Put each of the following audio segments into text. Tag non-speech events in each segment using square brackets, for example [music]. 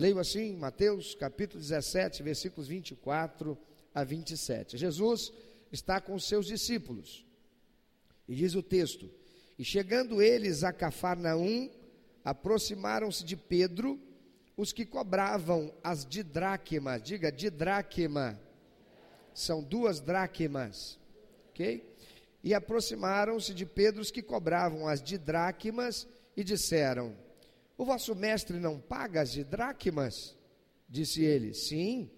Leio assim, Mateus capítulo 17, versículos 24 a 27. Jesus está com seus discípulos. E diz o texto: E chegando eles a Cafarnaum, aproximaram-se de Pedro os que cobravam as didraquemas. Diga, didraquema. São duas dracmas. OK? E aproximaram-se de Pedro os que cobravam as didraquemas e disseram: O vosso mestre não paga as didraquemas? Disse ele: Sim.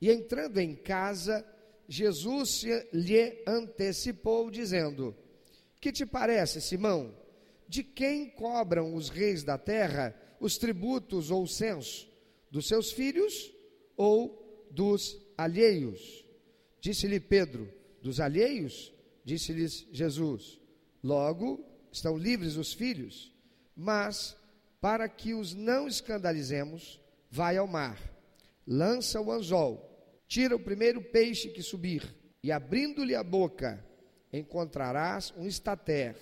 E entrando em casa, Jesus lhe antecipou, dizendo: Que te parece, Simão? De quem cobram os reis da terra os tributos ou censo? Dos seus filhos ou dos alheios? Disse-lhe Pedro: Dos alheios? Disse-lhes Jesus: Logo estão livres os filhos, mas para que os não escandalizemos, vai ao mar, lança o anzol, tira o primeiro peixe que subir, e abrindo-lhe a boca, encontrarás um estater,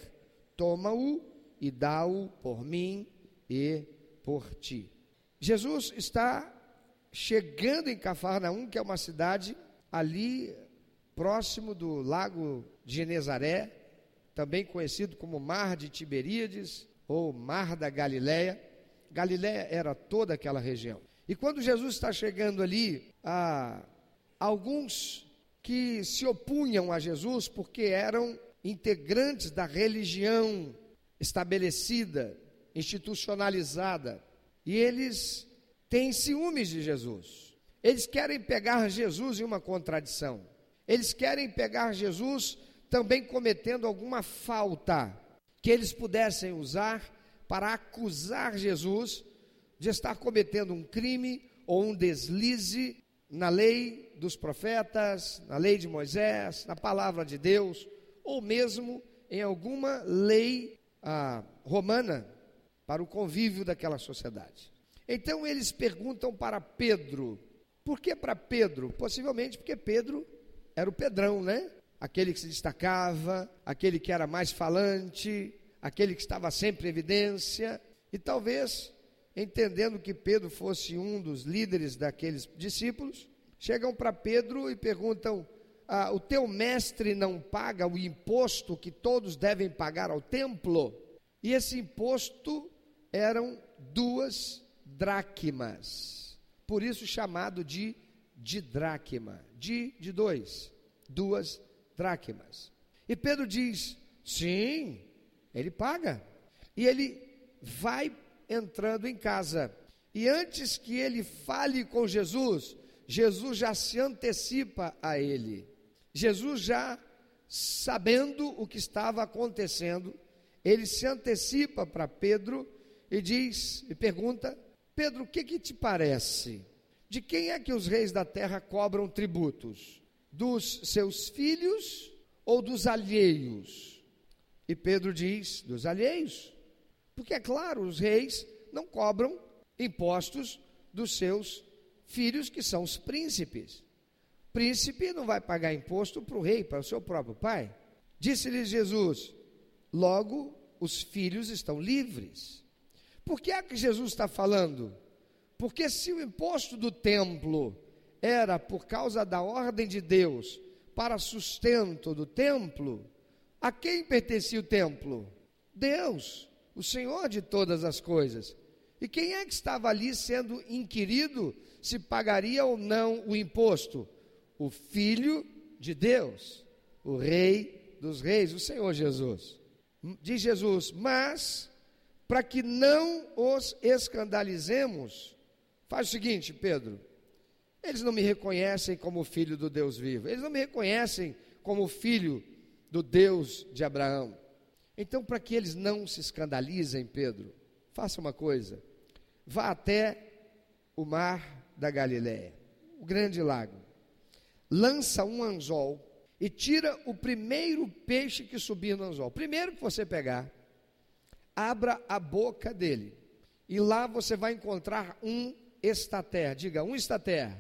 toma-o e dá-o por mim e por ti. Jesus está chegando em Cafarnaum, que é uma cidade ali próximo do lago de Genezaré, também conhecido como Mar de Tiberíades ou Mar da Galileia. Galileia era toda aquela região. E quando Jesus está chegando ali, há alguns que se opunham a Jesus porque eram integrantes da religião estabelecida, institucionalizada, e eles têm ciúmes de Jesus. Eles querem pegar Jesus em uma contradição. Eles querem pegar Jesus também cometendo alguma falta que eles pudessem usar para acusar Jesus de estar cometendo um crime ou um deslize na lei dos profetas, na lei de Moisés, na palavra de Deus, ou mesmo em alguma lei ah, romana para o convívio daquela sociedade. Então eles perguntam para Pedro, por que para Pedro? Possivelmente porque Pedro era o Pedrão, né? Aquele que se destacava, aquele que era mais falante, aquele que estava sempre em evidência, e talvez, entendendo que Pedro fosse um dos líderes daqueles discípulos, chegam para Pedro e perguntam: ah, O teu mestre não paga o imposto que todos devem pagar ao templo? E esse imposto eram duas dracmas, por isso chamado de de dracma, de, de dois, duas dracmas. E Pedro diz: sim, ele paga. E ele vai entrando em casa. E antes que ele fale com Jesus, Jesus já se antecipa a ele. Jesus já sabendo o que estava acontecendo, ele se antecipa para Pedro e diz e pergunta: Pedro, o que, que te parece? De quem é que os reis da terra cobram tributos? Dos seus filhos ou dos alheios? E Pedro diz: dos alheios. Porque é claro, os reis não cobram impostos dos seus filhos, que são os príncipes. Príncipe não vai pagar imposto para o rei, para o seu próprio pai. Disse-lhes Jesus: logo os filhos estão livres. Por que é que Jesus está falando? Porque se o imposto do templo era por causa da ordem de Deus para sustento do templo, a quem pertencia o templo? Deus, o Senhor de todas as coisas. E quem é que estava ali sendo inquirido se pagaria ou não o imposto? O Filho de Deus, o Rei dos Reis, o Senhor Jesus. Diz Jesus: Mas, para que não os escandalizemos, Faz o seguinte, Pedro. Eles não me reconhecem como filho do Deus vivo. Eles não me reconhecem como filho do Deus de Abraão. Então, para que eles não se escandalizem, Pedro, faça uma coisa. Vá até o mar da Galiléia, o grande lago. Lança um anzol e tira o primeiro peixe que subir no anzol. Primeiro que você pegar, abra a boca dele. E lá você vai encontrar um estater, diga, um estater,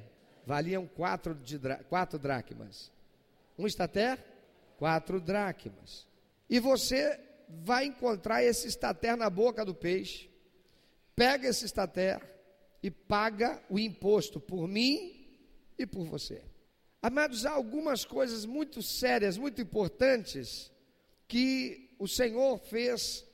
valiam quatro, de, quatro dracmas. Um estater, quatro dracmas. E você vai encontrar esse estater na boca do peixe, pega esse estater, e paga o imposto por mim e por você. Amados, há algumas coisas muito sérias, muito importantes que o Senhor fez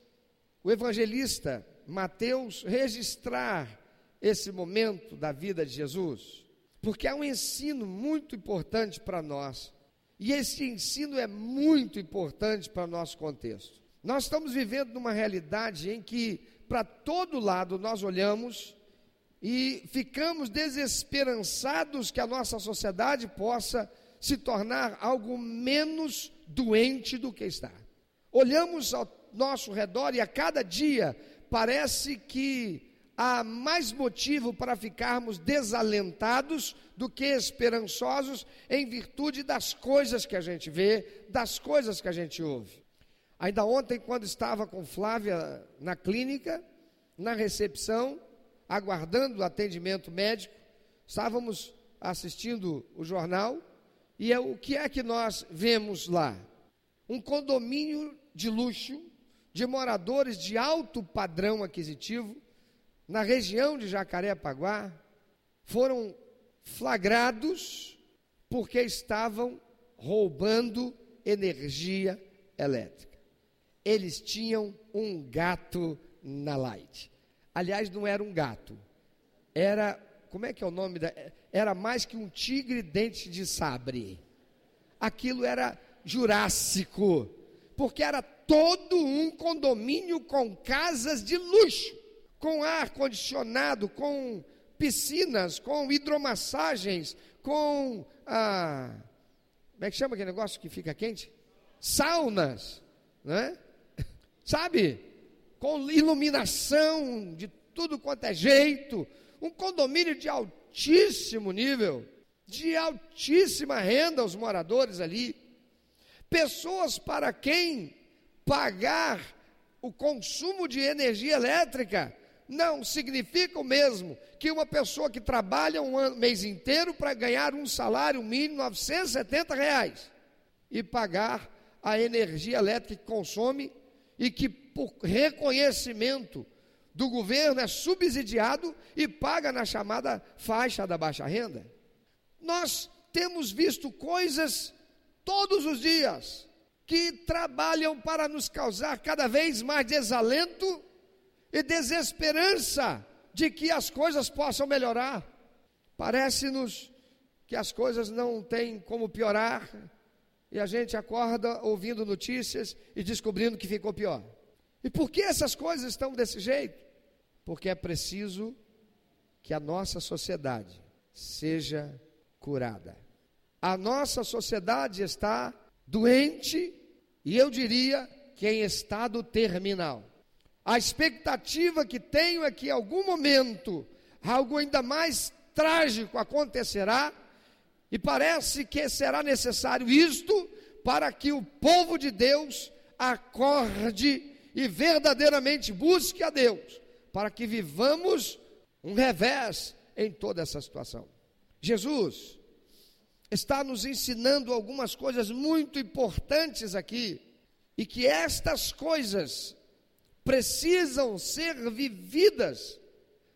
o evangelista Mateus registrar esse momento da vida de Jesus, porque há um ensino muito importante para nós. E esse ensino é muito importante para o nosso contexto. Nós estamos vivendo numa realidade em que, para todo lado, nós olhamos e ficamos desesperançados que a nossa sociedade possa se tornar algo menos doente do que está. Olhamos ao nosso redor e a cada dia parece que há mais motivo para ficarmos desalentados do que esperançosos em virtude das coisas que a gente vê, das coisas que a gente ouve. Ainda ontem, quando estava com Flávia na clínica, na recepção, aguardando o atendimento médico, estávamos assistindo o jornal e é, o que é que nós vemos lá? Um condomínio de luxo, de moradores de alto padrão aquisitivo, na região de Jacarepaguá, foram flagrados porque estavam roubando energia elétrica. Eles tinham um gato na light. Aliás, não era um gato. Era, como é que é o nome da? Era mais que um tigre dente de sabre. Aquilo era jurássico, porque era todo um condomínio com casas de luxo, com ar condicionado, com piscinas, com hidromassagens, com ah, como é que chama aquele negócio que fica quente? Saunas, né? [laughs] Sabe? com iluminação de tudo quanto é jeito, um condomínio de altíssimo nível, de altíssima renda aos moradores ali, pessoas para quem pagar o consumo de energia elétrica não significa o mesmo que uma pessoa que trabalha um mês inteiro para ganhar um salário mínimo de 970 reais e pagar a energia elétrica que consome e que por reconhecimento do governo, é subsidiado e paga na chamada faixa da baixa renda. Nós temos visto coisas todos os dias que trabalham para nos causar cada vez mais desalento e desesperança de que as coisas possam melhorar. Parece-nos que as coisas não têm como piorar e a gente acorda ouvindo notícias e descobrindo que ficou pior. E por que essas coisas estão desse jeito? Porque é preciso que a nossa sociedade seja curada. A nossa sociedade está doente e eu diria que em estado terminal. A expectativa que tenho é que em algum momento algo ainda mais trágico acontecerá e parece que será necessário isto para que o povo de Deus acorde e verdadeiramente busque a Deus, para que vivamos um revés em toda essa situação. Jesus está nos ensinando algumas coisas muito importantes aqui, e que estas coisas precisam ser vividas,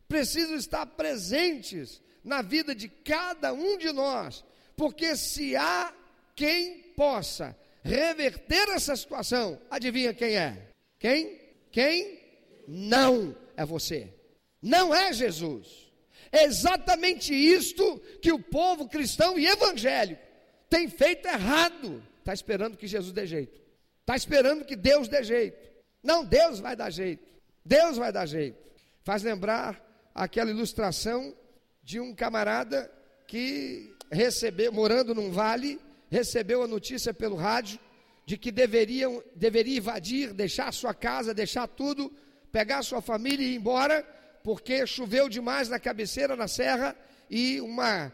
precisam estar presentes na vida de cada um de nós, porque se há quem possa reverter essa situação, adivinha quem é? Quem? Quem? Não é você. Não é Jesus. É exatamente isto que o povo cristão e evangélico tem feito errado. Está esperando que Jesus dê jeito. Está esperando que Deus dê jeito. Não, Deus vai dar jeito. Deus vai dar jeito. Faz lembrar aquela ilustração de um camarada que recebeu, morando num vale, recebeu a notícia pelo rádio de que deveriam, deveria invadir, deixar sua casa, deixar tudo, pegar sua família e ir embora, porque choveu demais na cabeceira, na serra, e uma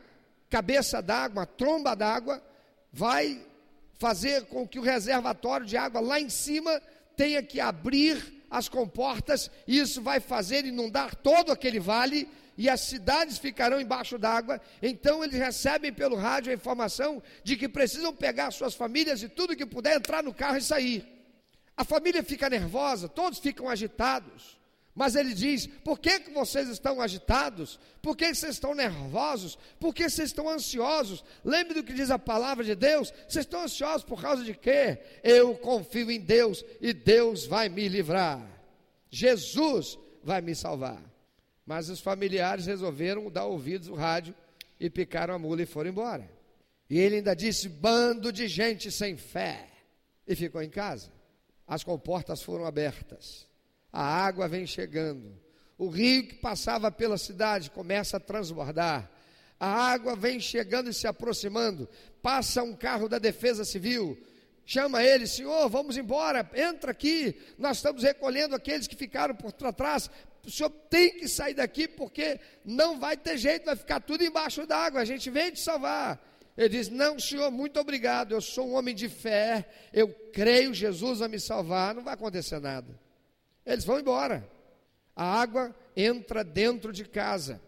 cabeça d'água, uma tromba d'água, vai fazer com que o reservatório de água lá em cima tenha que abrir as comportas, e isso vai fazer inundar todo aquele vale, e as cidades ficarão embaixo d'água. Então eles recebem pelo rádio a informação de que precisam pegar suas famílias e tudo que puder entrar no carro e sair. A família fica nervosa, todos ficam agitados, Mas ele diz: por que, que vocês estão agitados? Por que vocês estão nervosos? Por que vocês estão ansiosos? Lembre do que diz a palavra de Deus: vocês estão ansiosos por causa de quê? Eu confio em Deus e Deus vai me livrar. Jesus vai me salvar. Mas os familiares resolveram dar ouvidos ao rádio e picaram a mula e foram embora. E ele ainda disse: bando de gente sem fé. E ficou em casa. As comportas foram abertas a água vem chegando. O rio que passava pela cidade começa a transbordar. A água vem chegando e se aproximando. Passa um carro da Defesa Civil. Chama ele, senhor, vamos embora, entra aqui. Nós estamos recolhendo aqueles que ficaram por trás. O senhor tem que sair daqui porque não vai ter jeito, vai ficar tudo embaixo d'água. A gente vem te salvar. Ele diz: Não, senhor, muito obrigado. Eu sou um homem de fé. Eu creio, Jesus vai me salvar. Não vai acontecer nada. Eles vão embora. A água entra dentro de casa.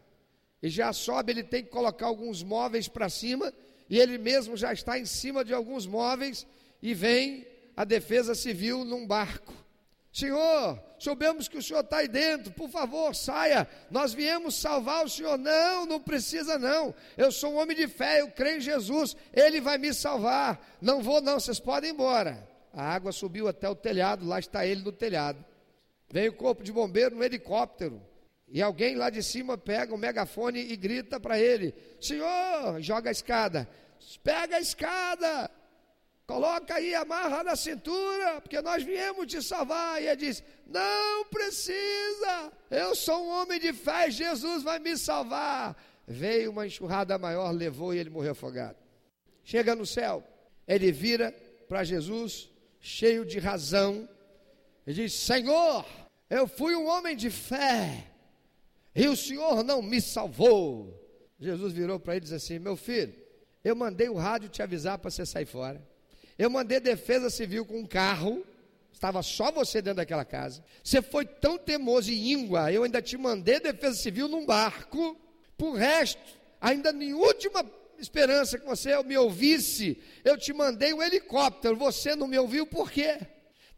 E já sobe, ele tem que colocar alguns móveis para cima, e ele mesmo já está em cima de alguns móveis, e vem a defesa civil num barco. Senhor, soubemos que o senhor está aí dentro, por favor, saia. Nós viemos salvar o senhor. Não, não precisa não. Eu sou um homem de fé, eu creio em Jesus, ele vai me salvar. Não vou, não, vocês podem ir embora. A água subiu até o telhado, lá está ele no telhado. Vem o corpo de bombeiro no helicóptero. E alguém lá de cima pega o megafone e grita para ele: Senhor, joga a escada. Pega a escada. Coloca aí, amarra na cintura, porque nós viemos te salvar. E ele diz: Não precisa, eu sou um homem de fé, Jesus vai me salvar. Veio uma enxurrada maior, levou e ele morreu afogado. Chega no céu, ele vira para Jesus, cheio de razão, e diz: Senhor, eu fui um homem de fé, e o Senhor não me salvou. Jesus virou para ele e disse assim: Meu filho, eu mandei o rádio te avisar para você sair fora. Eu mandei defesa civil com um carro, estava só você dentro daquela casa. Você foi tão teimoso e íngua, eu ainda te mandei defesa civil num barco. Por resto, ainda em última esperança que você me ouvisse, eu te mandei um helicóptero. Você não me ouviu por quê?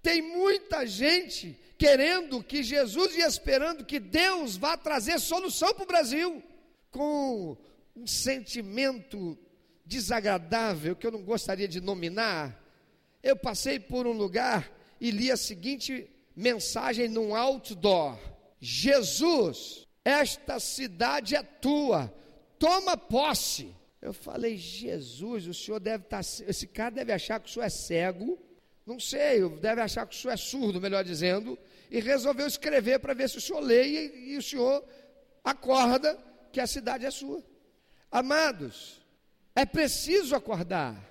Tem muita gente querendo que Jesus e esperando que Deus vá trazer solução para o Brasil, com um sentimento desagradável que eu não gostaria de nominar. Eu passei por um lugar e li a seguinte mensagem num outdoor: Jesus, esta cidade é tua, toma posse. Eu falei, Jesus, o senhor deve estar, tá, esse cara deve achar que o senhor é cego não sei, deve achar que o senhor é surdo, melhor dizendo, e resolveu escrever para ver se o senhor lê e, e o senhor acorda que a cidade é sua. Amados, é preciso acordar.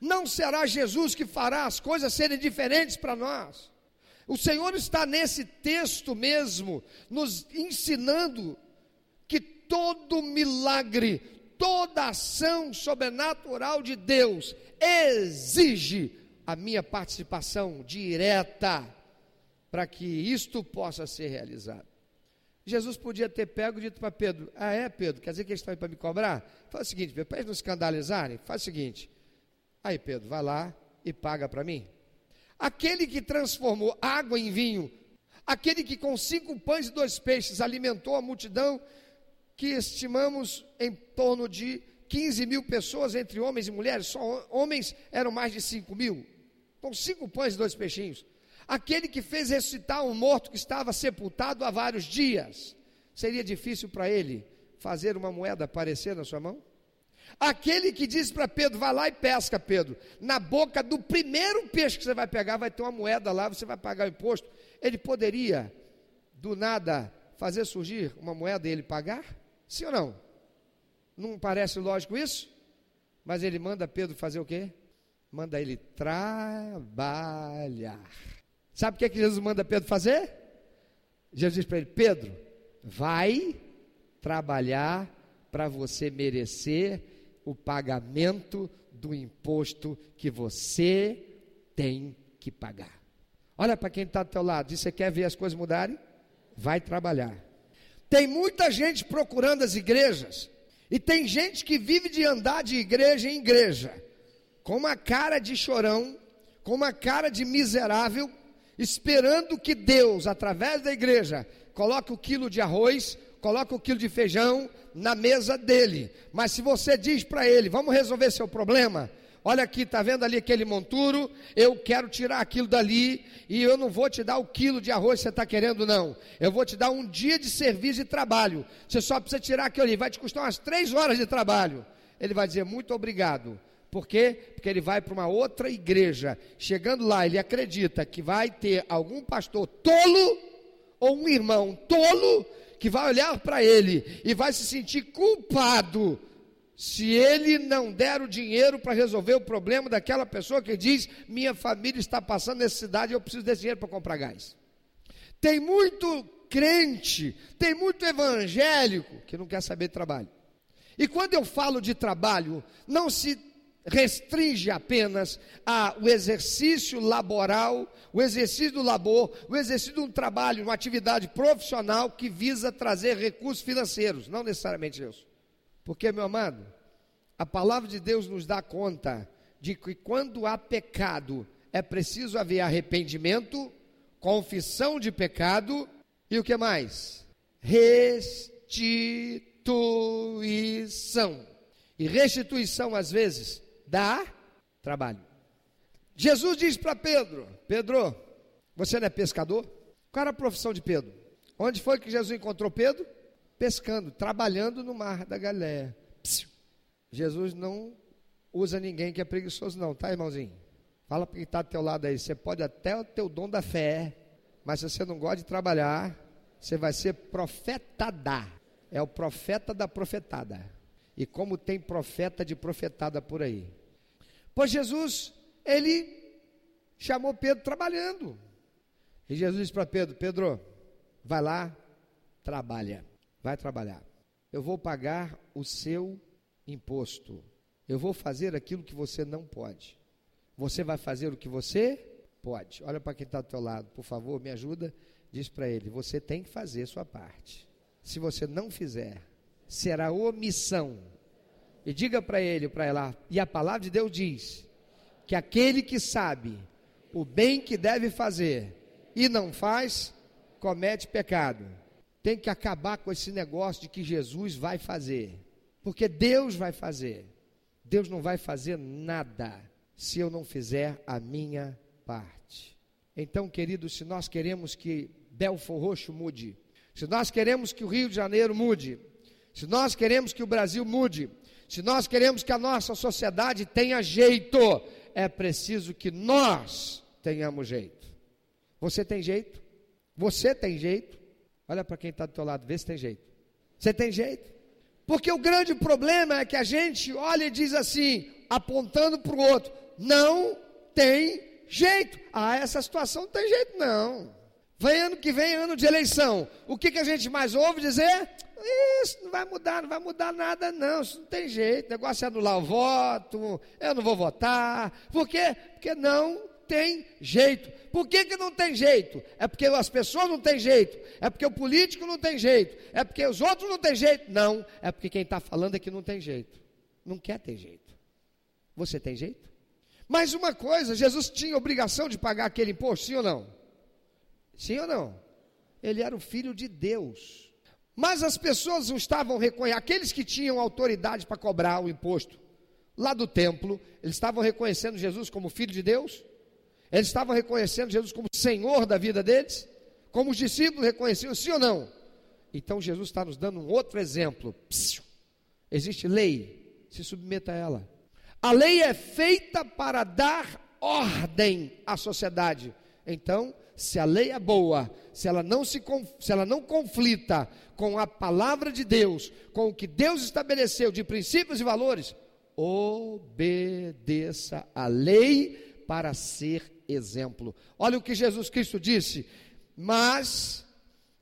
Não será Jesus que fará as coisas serem diferentes para nós. O Senhor está nesse texto mesmo, nos ensinando que todo milagre, toda ação sobrenatural de Deus exige a minha participação direta para que isto possa ser realizado. Jesus podia ter pego e dito para Pedro: Ah, é, Pedro, quer dizer que eles estão aí para me cobrar? Faz o seguinte, para eles não escandalizarem, faz o seguinte. Aí, Pedro, vai lá e paga para mim. Aquele que transformou água em vinho, aquele que com cinco pães e dois peixes alimentou a multidão, que estimamos em torno de 15 mil pessoas, entre homens e mulheres, só homens eram mais de 5 mil com cinco pães e dois peixinhos. Aquele que fez ressuscitar um morto que estava sepultado há vários dias. Seria difícil para ele fazer uma moeda aparecer na sua mão? Aquele que disse para Pedro: vai lá e pesca, Pedro. Na boca do primeiro peixe que você vai pegar, vai ter uma moeda lá, você vai pagar o imposto. Ele poderia, do nada, fazer surgir uma moeda e ele pagar? Sim ou não? Não parece lógico isso? Mas ele manda Pedro fazer o quê? manda ele trabalhar. Sabe o que, é que Jesus manda Pedro fazer? Jesus diz para ele: Pedro, vai trabalhar para você merecer o pagamento do imposto que você tem que pagar. Olha para quem está do teu lado, diz, você quer ver as coisas mudarem? Vai trabalhar. Tem muita gente procurando as igrejas, e tem gente que vive de andar de igreja em igreja com uma cara de chorão, com uma cara de miserável, esperando que Deus, através da igreja, coloque o quilo de arroz, coloque o quilo de feijão na mesa dele. Mas se você diz para ele, vamos resolver seu problema, olha aqui, está vendo ali aquele monturo? Eu quero tirar aquilo dali e eu não vou te dar o quilo de arroz que você está querendo, não. Eu vou te dar um dia de serviço e trabalho. Você só precisa tirar aquilo ali, vai te custar umas três horas de trabalho. Ele vai dizer muito obrigado. Por quê? Porque ele vai para uma outra igreja. Chegando lá, ele acredita que vai ter algum pastor tolo ou um irmão tolo que vai olhar para ele e vai se sentir culpado se ele não der o dinheiro para resolver o problema daquela pessoa que diz: minha família está passando necessidade, eu preciso desse dinheiro para comprar gás. Tem muito crente, tem muito evangélico que não quer saber de trabalho. E quando eu falo de trabalho, não se restringe apenas ao exercício laboral, o exercício do labor, o exercício de um trabalho, uma atividade profissional que visa trazer recursos financeiros, não necessariamente isso. Porque, meu amado, a palavra de Deus nos dá conta de que quando há pecado, é preciso haver arrependimento, confissão de pecado e o que mais? Restituição. E restituição, às vezes, dá trabalho. Jesus diz para Pedro: Pedro, você não é pescador? Qual era a profissão de Pedro? Onde foi que Jesus encontrou Pedro? Pescando, trabalhando no mar da Galiléia. Jesus não usa ninguém que é preguiçoso, não, tá, irmãozinho? Fala para quem está do teu lado aí. Você pode até ter o dom da fé, mas se você não gosta de trabalhar, você vai ser profetada. É o profeta da profetada. E como tem profeta de profetada por aí. Pois Jesus, ele chamou Pedro trabalhando. E Jesus disse para Pedro: Pedro, vai lá, trabalha, vai trabalhar. Eu vou pagar o seu imposto. Eu vou fazer aquilo que você não pode. Você vai fazer o que você pode. Olha para quem está do teu lado, por favor, me ajuda. Diz para ele: você tem que fazer sua parte. Se você não fizer, será omissão e diga para ele, para ela, e a palavra de Deus diz que aquele que sabe o bem que deve fazer e não faz, comete pecado. Tem que acabar com esse negócio de que Jesus vai fazer, porque Deus vai fazer. Deus não vai fazer nada se eu não fizer a minha parte. Então, queridos, se nós queremos que Belfor Roxo mude, se nós queremos que o Rio de Janeiro mude, se nós queremos que o Brasil mude, se nós queremos que a nossa sociedade tenha jeito, é preciso que nós tenhamos jeito. Você tem jeito? Você tem jeito? Olha para quem está do teu lado, vê se tem jeito. Você tem jeito? Porque o grande problema é que a gente olha e diz assim, apontando para o outro, não tem jeito. Ah, essa situação não tem jeito, não. Vem ano que vem, ano de eleição. O que, que a gente mais ouve dizer? Isso não vai mudar, não vai mudar nada, não. Isso não tem jeito. O negócio é anular o voto, eu não vou votar. Por quê? Porque não tem jeito. Por que, que não tem jeito? É porque as pessoas não têm jeito. É porque o político não tem jeito. É porque os outros não têm jeito. Não. É porque quem está falando é que não tem jeito. Não quer ter jeito. Você tem jeito? Mas uma coisa, Jesus tinha obrigação de pagar aquele imposto, sim ou não? Sim ou não? Ele era o filho de Deus. Mas as pessoas não estavam reconhecendo, aqueles que tinham autoridade para cobrar o imposto lá do templo, eles estavam reconhecendo Jesus como filho de Deus? Eles estavam reconhecendo Jesus como Senhor da vida deles? Como os discípulos reconheciam, sim ou não? Então Jesus está nos dando um outro exemplo. Psiu. Existe lei, se submeta a ela. A lei é feita para dar ordem à sociedade. Então, se a lei é boa, se ela não se se ela não conflita com a palavra de Deus, com o que Deus estabeleceu de princípios e valores, obedeça a lei para ser exemplo. Olha o que Jesus Cristo disse: "Mas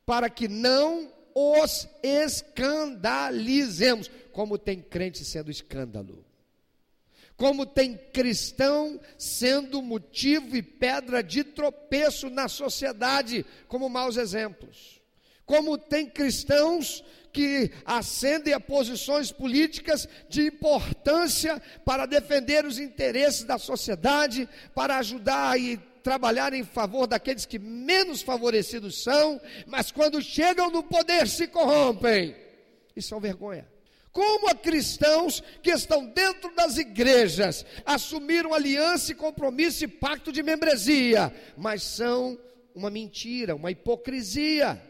para que não os escandalizemos, como tem crente sendo escândalo como tem cristão sendo motivo e pedra de tropeço na sociedade, como maus exemplos. Como tem cristãos que ascendem a posições políticas de importância para defender os interesses da sociedade, para ajudar e trabalhar em favor daqueles que menos favorecidos são, mas quando chegam no poder se corrompem. Isso é vergonha. Como a cristãos que estão dentro das igrejas assumiram aliança e compromisso e pacto de membresia, mas são uma mentira, uma hipocrisia,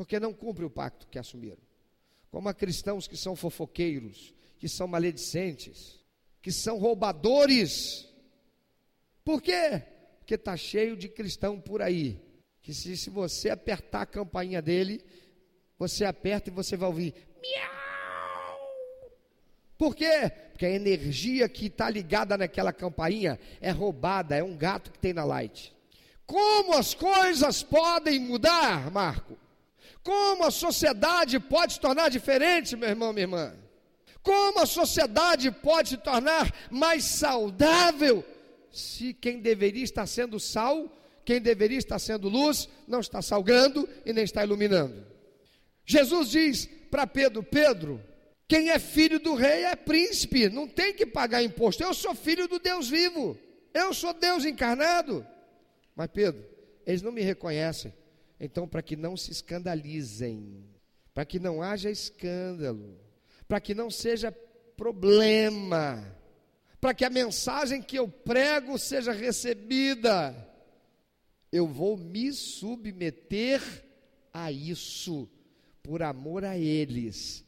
porque não cumprem o pacto que assumiram. Como há cristãos que são fofoqueiros, que são maledicentes, que são roubadores. Por quê? Porque está cheio de cristão por aí. Que se, se você apertar a campainha dele, você aperta e você vai ouvir miau. Por quê? Porque a energia que está ligada naquela campainha é roubada, é um gato que tem na light. Como as coisas podem mudar, Marco? Como a sociedade pode se tornar diferente, meu irmão, minha irmã? Como a sociedade pode se tornar mais saudável se quem deveria estar sendo sal, quem deveria estar sendo luz, não está salgando e nem está iluminando? Jesus diz para Pedro: Pedro, quem é filho do rei é príncipe, não tem que pagar imposto. Eu sou filho do Deus vivo, eu sou Deus encarnado. Mas Pedro, eles não me reconhecem. Então, para que não se escandalizem, para que não haja escândalo, para que não seja problema, para que a mensagem que eu prego seja recebida, eu vou me submeter a isso, por amor a eles,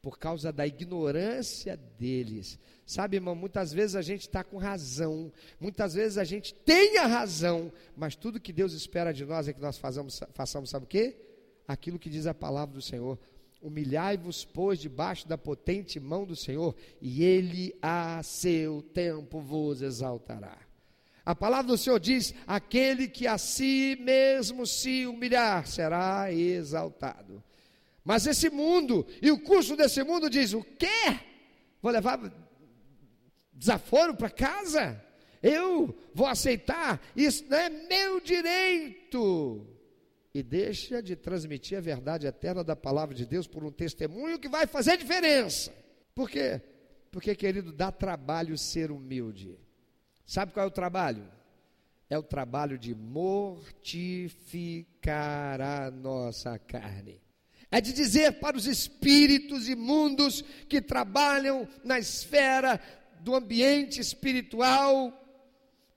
por causa da ignorância deles. Sabe, irmão, muitas vezes a gente está com razão, muitas vezes a gente tem a razão, mas tudo que Deus espera de nós é que nós façamos, façamos sabe o quê? Aquilo que diz a palavra do Senhor. Humilhai-vos, pois, debaixo da potente mão do Senhor, e Ele a seu tempo vos exaltará. A palavra do Senhor diz: aquele que a si mesmo se humilhar será exaltado. Mas esse mundo, e o curso desse mundo diz: o quê? Vou levar desaforo para casa. Eu vou aceitar, isso não é meu direito. E deixa de transmitir a verdade eterna da palavra de Deus por um testemunho que vai fazer diferença. Por quê? Porque, querido, dá trabalho ser humilde. Sabe qual é o trabalho? É o trabalho de mortificar a nossa carne. É de dizer para os espíritos imundos que trabalham na esfera do ambiente espiritual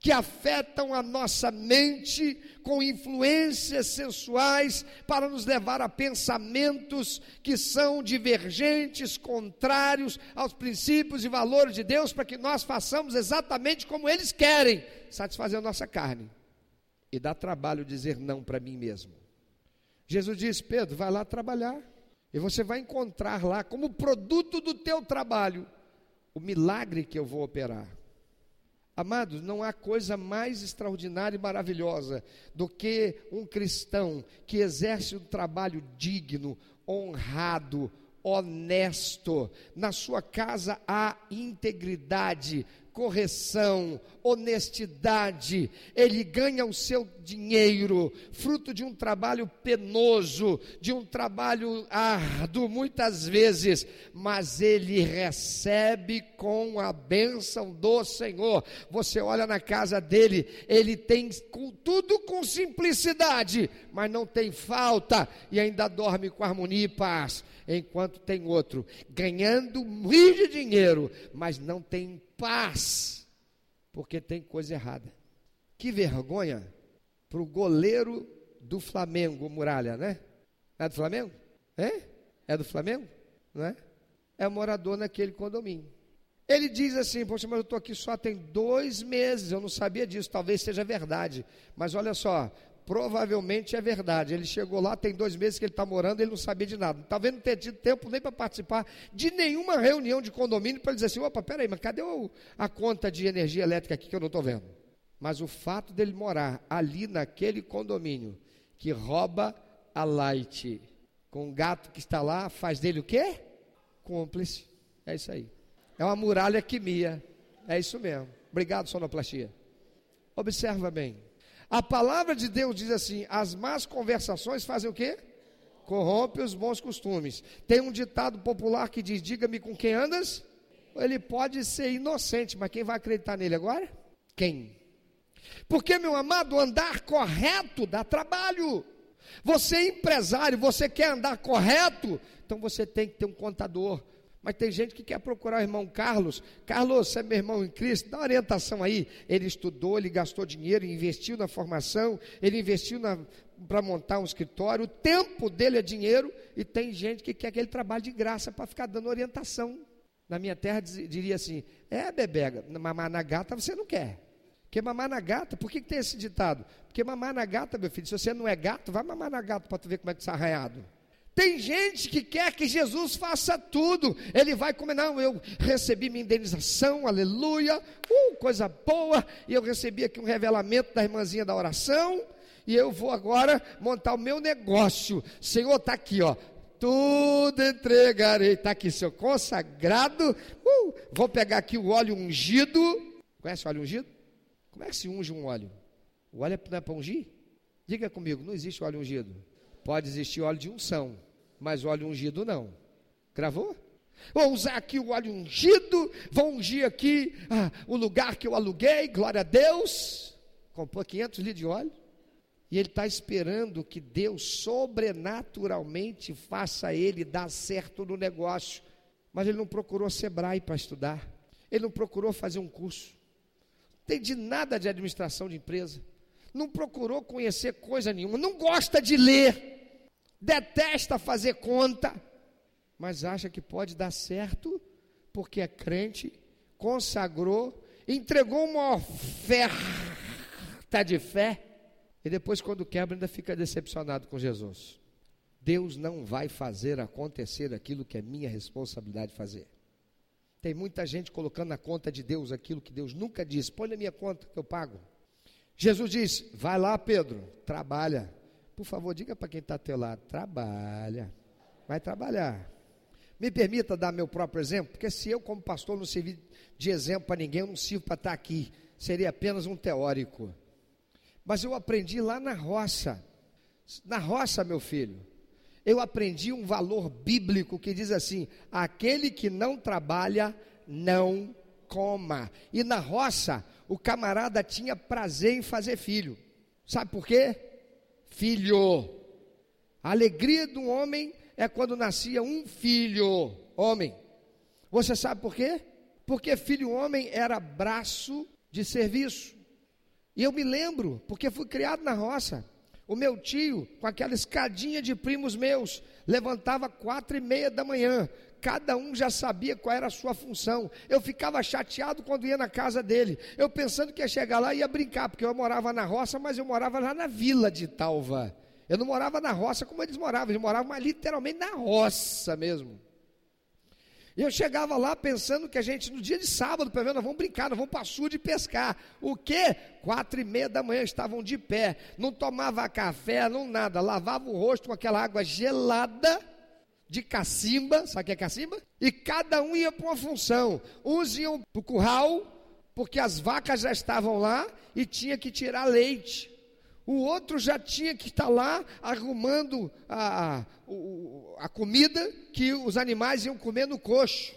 que afetam a nossa mente com influências sensuais para nos levar a pensamentos que são divergentes, contrários aos princípios e valores de Deus, para que nós façamos exatamente como eles querem, satisfazer a nossa carne. E dá trabalho dizer não para mim mesmo. Jesus disse: Pedro, vai lá trabalhar, e você vai encontrar lá, como produto do teu trabalho, o milagre que eu vou operar. Amados, não há coisa mais extraordinária e maravilhosa do que um cristão que exerce um trabalho digno, honrado, honesto. Na sua casa há integridade, correção, honestidade, ele ganha o seu dinheiro, fruto de um trabalho penoso, de um trabalho árduo, muitas vezes, mas ele recebe com a bênção do Senhor. Você olha na casa dele, ele tem tudo com simplicidade, mas não tem falta e ainda dorme com harmonia e paz enquanto tem outro ganhando muito dinheiro, mas não tem paz, porque tem coisa errada. Que vergonha para o goleiro do Flamengo, Muralha, né? É do Flamengo? É? É do Flamengo? Não é? É morador naquele condomínio. Ele diz assim: Poxa, mas eu estou aqui só tem dois meses, eu não sabia disso, talvez seja verdade. Mas olha só, provavelmente é verdade. Ele chegou lá, tem dois meses que ele está morando, ele não sabia de nada. Talvez não tenha tido tempo nem para participar de nenhuma reunião de condomínio para dizer assim: opa, peraí, mas cadê a conta de energia elétrica aqui que eu não estou vendo? Mas o fato dele morar ali naquele condomínio que rouba a light com o gato que está lá, faz dele o quê? Cúmplice. É isso aí. É uma muralha que mia. É isso mesmo. Obrigado, sonoplastia. Observa bem. A palavra de Deus diz assim: as más conversações fazem o quê? Corrompe os bons costumes. Tem um ditado popular que diz: diga-me com quem andas. Ele pode ser inocente, mas quem vai acreditar nele agora? Quem? Porque, meu amado, andar correto dá trabalho. Você é empresário, você quer andar correto, então você tem que ter um contador. Mas tem gente que quer procurar o irmão Carlos. Carlos, você é meu irmão em Cristo, dá orientação aí. Ele estudou, ele gastou dinheiro, investiu na formação, ele investiu para montar um escritório. O tempo dele é dinheiro e tem gente que quer aquele trabalho de graça para ficar dando orientação. Na minha terra diria assim: é, bebega, mamar na gata você não quer. Porque mamar na gata, por que, que tem esse ditado? Porque mamar na gata, meu filho, se você não é gato, vai mamar na gata para tu ver como é que está arranhado. Tem gente que quer que Jesus faça tudo. Ele vai comer, não, eu recebi minha indenização, aleluia, uh, coisa boa. E eu recebi aqui um revelamento da irmãzinha da oração. E eu vou agora montar o meu negócio. Senhor, está aqui, ó. Tudo entregarei. Está aqui, seu consagrado. Uh, vou pegar aqui o óleo ungido. Conhece o óleo ungido? Como é que se unge um óleo? O óleo não é para ungir? Diga comigo, não existe óleo ungido. Pode existir óleo de unção, mas óleo ungido não. Gravou? Vou usar aqui o óleo ungido, vou ungir aqui ah, o lugar que eu aluguei, glória a Deus. Comprou 500 litros de óleo. E ele está esperando que Deus sobrenaturalmente faça ele dar certo no negócio. Mas ele não procurou Sebrae para estudar. Ele não procurou fazer um curso. Não tem de nada de administração de empresa não procurou conhecer coisa nenhuma, não gosta de ler, detesta fazer conta, mas acha que pode dar certo porque é crente, consagrou, entregou uma oferta de fé e depois, quando quebra, ainda fica decepcionado com Jesus. Deus não vai fazer acontecer aquilo que é minha responsabilidade fazer. Tem muita gente colocando na conta de Deus aquilo que Deus nunca disse. Põe na minha conta que eu pago. Jesus diz: Vai lá, Pedro, trabalha. Por favor, diga para quem está ao teu lado: trabalha. Vai trabalhar. Me permita dar meu próprio exemplo, porque se eu, como pastor, não servir de exemplo para ninguém, eu não sirvo para estar aqui. Seria apenas um teórico. Mas eu aprendi lá na roça. Na roça, meu filho, eu aprendi um valor bíblico que diz assim: aquele que não trabalha, não coma. E na roça, o camarada tinha prazer em fazer filho. Sabe por quê? Filho. A alegria do homem é quando nascia um filho, homem. Você sabe por quê? Porque filho homem era braço de serviço. E eu me lembro, porque fui criado na roça. O meu tio, com aquela escadinha de primos meus, levantava quatro e meia da manhã, cada um já sabia qual era a sua função. Eu ficava chateado quando ia na casa dele. Eu pensando que ia chegar lá e ia brincar, porque eu morava na roça, mas eu morava lá na vila de Talva. Eu não morava na roça como eles moravam, eles moravam literalmente na roça mesmo. E eu chegava lá pensando que a gente, no dia de sábado, pelo menos, nós vamos brincar, nós vamos para sul de pescar. O quê? Quatro e meia da manhã estavam de pé, não tomava café, não nada, lavava o rosto com aquela água gelada de cacimba, sabe o que é cacimba? E cada um ia para uma função. Uns iam para o curral, porque as vacas já estavam lá e tinha que tirar leite. O outro já tinha que estar lá arrumando a, a, a comida que os animais iam comer no coxo.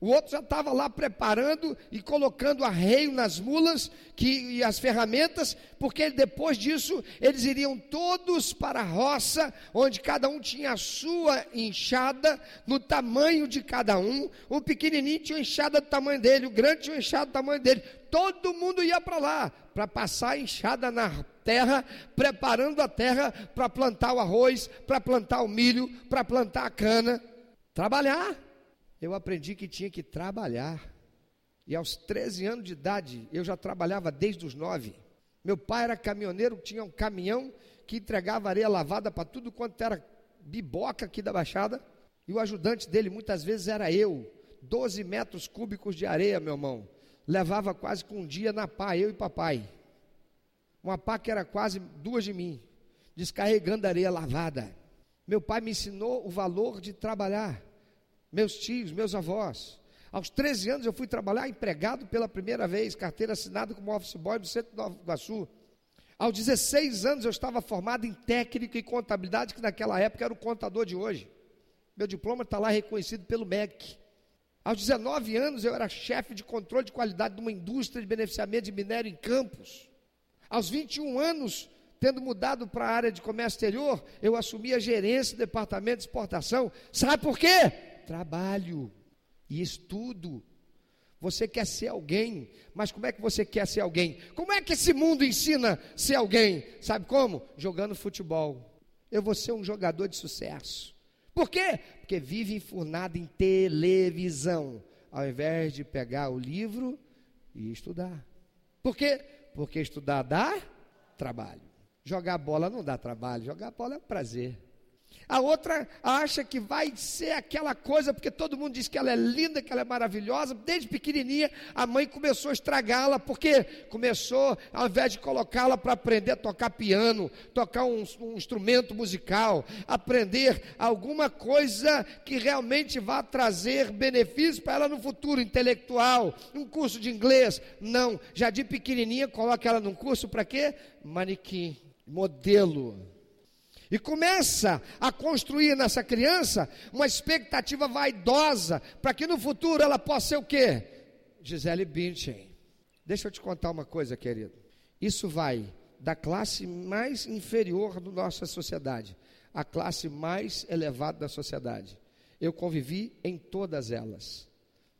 O outro já estava lá preparando e colocando arreio nas mulas que, e as ferramentas, porque depois disso eles iriam todos para a roça, onde cada um tinha a sua enxada, no tamanho de cada um. O pequenininho tinha enxada do tamanho dele, o grande tinha enxada do tamanho dele. Todo mundo ia para lá, para passar a enxada na terra, preparando a terra para plantar o arroz, para plantar o milho, para plantar a cana. Trabalhar eu aprendi que tinha que trabalhar. E aos 13 anos de idade, eu já trabalhava desde os 9. Meu pai era caminhoneiro, tinha um caminhão que entregava areia lavada para tudo quanto era biboca aqui da Baixada. E o ajudante dele muitas vezes era eu. 12 metros cúbicos de areia, meu irmão. Levava quase com um dia na pá, eu e papai. Uma pá que era quase duas de mim, descarregando areia lavada. Meu pai me ensinou o valor de trabalhar meus tios, meus avós. Aos 13 anos eu fui trabalhar empregado pela primeira vez, carteira assinada como office boy do centro de Nova Iguaçu. Aos 16 anos eu estava formado em técnica e contabilidade, que naquela época era o contador de hoje. Meu diploma está lá reconhecido pelo MEC. Aos 19 anos eu era chefe de controle de qualidade de uma indústria de beneficiamento de minério em Campos. Aos 21 anos, tendo mudado para a área de comércio exterior, eu assumi a gerência do departamento de exportação. Sabe por quê? Trabalho e estudo. Você quer ser alguém, mas como é que você quer ser alguém? Como é que esse mundo ensina ser alguém? Sabe como? Jogando futebol. Eu vou ser um jogador de sucesso. Por quê? Porque vive enfurnado em televisão, ao invés de pegar o livro e estudar. Por quê? Porque estudar dá trabalho. Jogar bola não dá trabalho, jogar bola é um prazer. A outra acha que vai ser aquela coisa, porque todo mundo diz que ela é linda, que ela é maravilhosa. Desde pequenininha, a mãe começou a estragá-la, porque começou, ao invés de colocá-la para aprender a tocar piano, tocar um, um, instrumento musical, aprender alguma coisa que realmente vá trazer benefícios para ela no futuro, intelectual, um curso de inglês. Não, já de pequenininha, coloca ela num curso para quê? Manequim, modelo e começa a construir nessa criança uma expectativa vaidosa para que no futuro ela possa ser o quê? Gisele Bündchen. Deixa eu te contar uma coisa, querido. Isso vai da classe mais inferior da nossa sociedade à classe mais elevada da sociedade. Eu convivi em todas elas.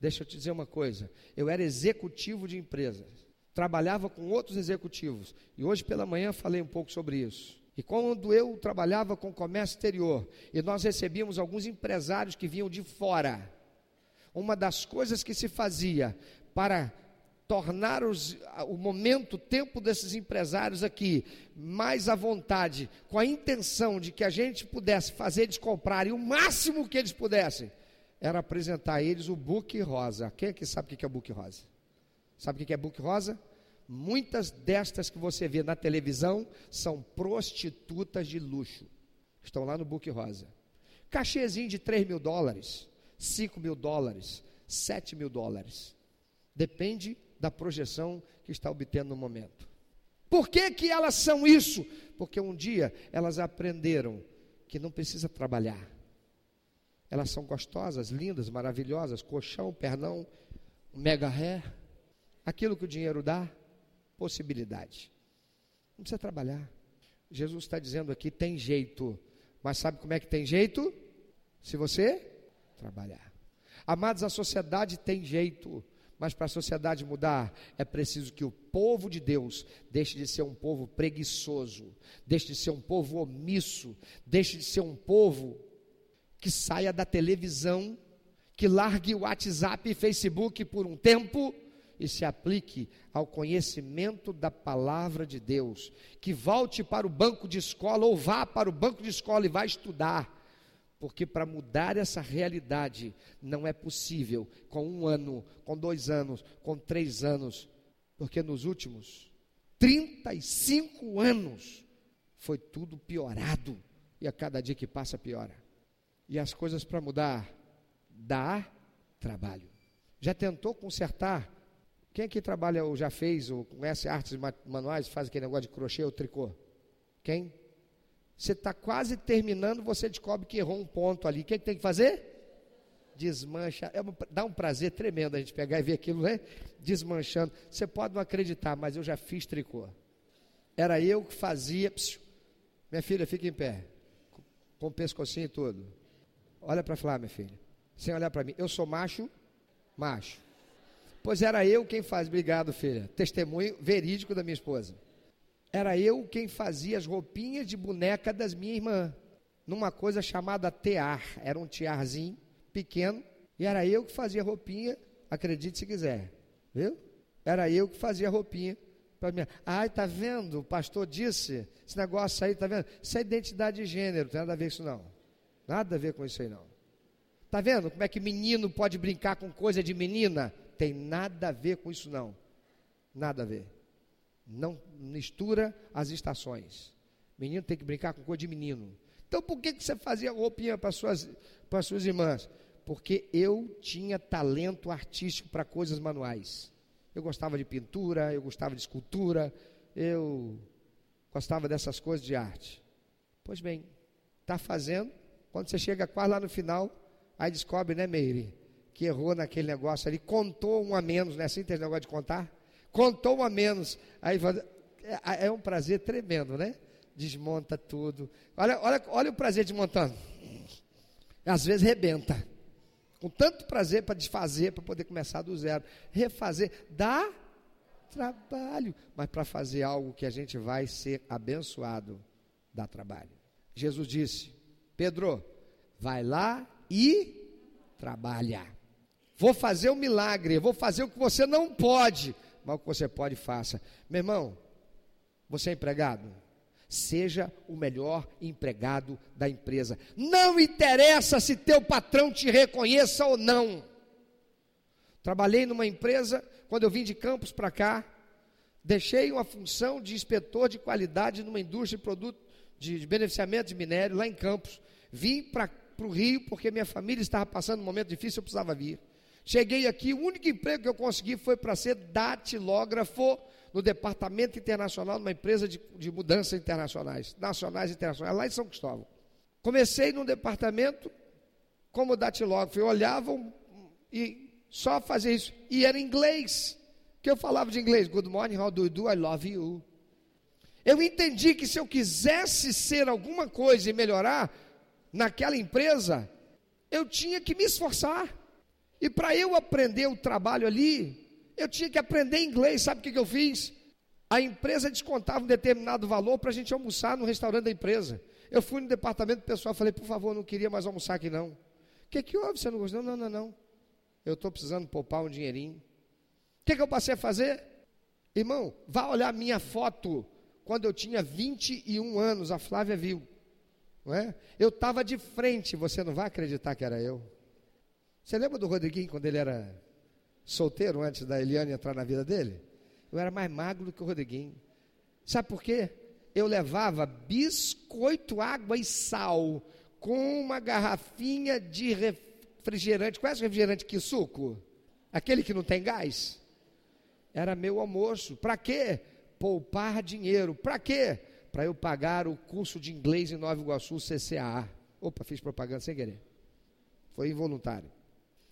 Deixa eu te dizer uma coisa. Eu era executivo de empresas. Trabalhava com outros executivos. E hoje pela manhã falei um pouco sobre isso. E quando eu trabalhava com comércio exterior, e nós recebíamos alguns empresários que vinham de fora, uma das coisas que se fazia para tornar os, o momento, o tempo desses empresários aqui mais à vontade, com a intenção de que a gente pudesse fazer eles comprarem o máximo que eles pudessem, era apresentar a eles o book rosa. Quem aqui sabe o que é book rosa? Sabe o que é book rosa? Muitas destas que você vê na televisão são prostitutas de luxo. Estão lá no Book Rosa. Cachezinho de 3 mil dólares, 5 mil dólares, 7 mil dólares. Depende da projeção que está obtendo no momento. Por que, que elas são isso? Porque um dia elas aprenderam que não precisa trabalhar. Elas são gostosas, lindas, maravilhosas, colchão, pernão, mega ré, aquilo que o dinheiro dá possibilidade. Não precisa trabalhar. Jesus está dizendo aqui: tem jeito. Mas sabe como é que tem jeito? Se você trabalhar. Amados, a sociedade tem jeito. Mas para a sociedade mudar, é preciso que o povo de Deus deixe de ser um povo preguiçoso, deixe de ser um povo omisso, deixe de ser um povo que saia da televisão, que largue o WhatsApp e Facebook por um tempo e se aplique ao conhecimento da palavra de Deus, que volte para o banco de escola ou vá para o banco de escola e vá estudar, porque para mudar essa realidade não é possível com um ano, com dois anos, com três anos, porque nos últimos 35 anos foi tudo piorado. E a cada dia que passa piora. E as coisas para mudar dá trabalho. Já tentou consertar quem aqui trabalha ou já fez ou conhece artes manuais, faz aquele negócio de crochê ou tricô? Quem? Você está quase terminando, você descobre que errou um ponto ali. O que, é que tem que fazer? Desmancha. É dá um prazer tremendo a gente pegar e ver aquilo, né? Desmanchando. Você pode não acreditar, mas eu já fiz tricô. Era eu que fazia. Psiu, minha filha, fica em pé. Com o pescocinho e tudo. Olha para falar, minha filha. Sem olhar para mim. Eu sou macho, macho. Pois era eu quem faz, obrigado filha, testemunho verídico da minha esposa. Era eu quem fazia as roupinhas de boneca das minhas irmãs, numa coisa chamada tear, era um tiarzinho pequeno, e era eu que fazia roupinha, acredite se quiser, viu? Era eu que fazia roupinha para minha. Ai, tá vendo? O pastor disse, esse negócio aí, tá vendo? Isso é identidade de gênero, não tem nada a ver com isso não. Nada a ver com isso aí não. Tá vendo como é que menino pode brincar com coisa de menina? Tem nada a ver com isso, não. Nada a ver. Não mistura as estações. Menino tem que brincar com coisa de menino. Então por que, que você fazia roupinha para suas, para suas irmãs? Porque eu tinha talento artístico para coisas manuais. Eu gostava de pintura, eu gostava de escultura, eu gostava dessas coisas de arte. Pois bem, está fazendo, quando você chega quase lá no final, aí descobre, né, Meire? Que errou naquele negócio ali, contou um a menos, né? Assim tem negócio de contar? Contou um a menos. Aí é, é um prazer tremendo, né? Desmonta tudo. Olha, olha, olha o prazer de montando. Às vezes rebenta. Com tanto prazer para desfazer, para poder começar do zero. Refazer. Dá trabalho. Mas para fazer algo que a gente vai ser abençoado, dá trabalho. Jesus disse: Pedro, vai lá e trabalha. Vou fazer um milagre, vou fazer o que você não pode, mas o que você pode, faça. Meu irmão, você é empregado? Seja o melhor empregado da empresa. Não interessa se teu patrão te reconheça ou não. Trabalhei numa empresa, quando eu vim de Campos para cá, deixei uma função de inspetor de qualidade numa indústria de produto de, de beneficiamento de minério lá em Campos. Vim para o Rio porque minha família estava passando um momento difícil, eu precisava vir. Cheguei aqui, o único emprego que eu consegui foi para ser datilógrafo no departamento internacional, numa empresa de, de mudança internacionais, nacionais e internacionais, lá em São Cristóvão. Comecei num departamento como datilógrafo, eu olhava e só fazia isso, e era inglês, que eu falava de inglês, good morning, how do you do, I love you. Eu entendi que se eu quisesse ser alguma coisa e melhorar naquela empresa, eu tinha que me esforçar. E para eu aprender o trabalho ali, eu tinha que aprender inglês. Sabe o que, que eu fiz? A empresa descontava um determinado valor para a gente almoçar no restaurante da empresa. Eu fui no departamento pessoal falei, por favor, não queria mais almoçar aqui não. O que, que houve? Você não gostou? Não, não, não. Eu estou precisando poupar um dinheirinho. O que, que eu passei a fazer? Irmão, vá olhar minha foto quando eu tinha 21 anos, a Flávia viu. Não é? Eu estava de frente, você não vai acreditar que era eu. Você lembra do Rodriguinho quando ele era solteiro, antes da Eliane entrar na vida dele? Eu era mais magro do que o Rodriguinho. Sabe por quê? Eu levava biscoito, água e sal com uma garrafinha de refrigerante. Qual é refrigerante que suco? Aquele que não tem gás? Era meu almoço. Para quê? Poupar dinheiro. Para quê? Para eu pagar o curso de inglês em Nova Iguaçu, CCAA. Opa, fiz propaganda sem querer. Foi involuntário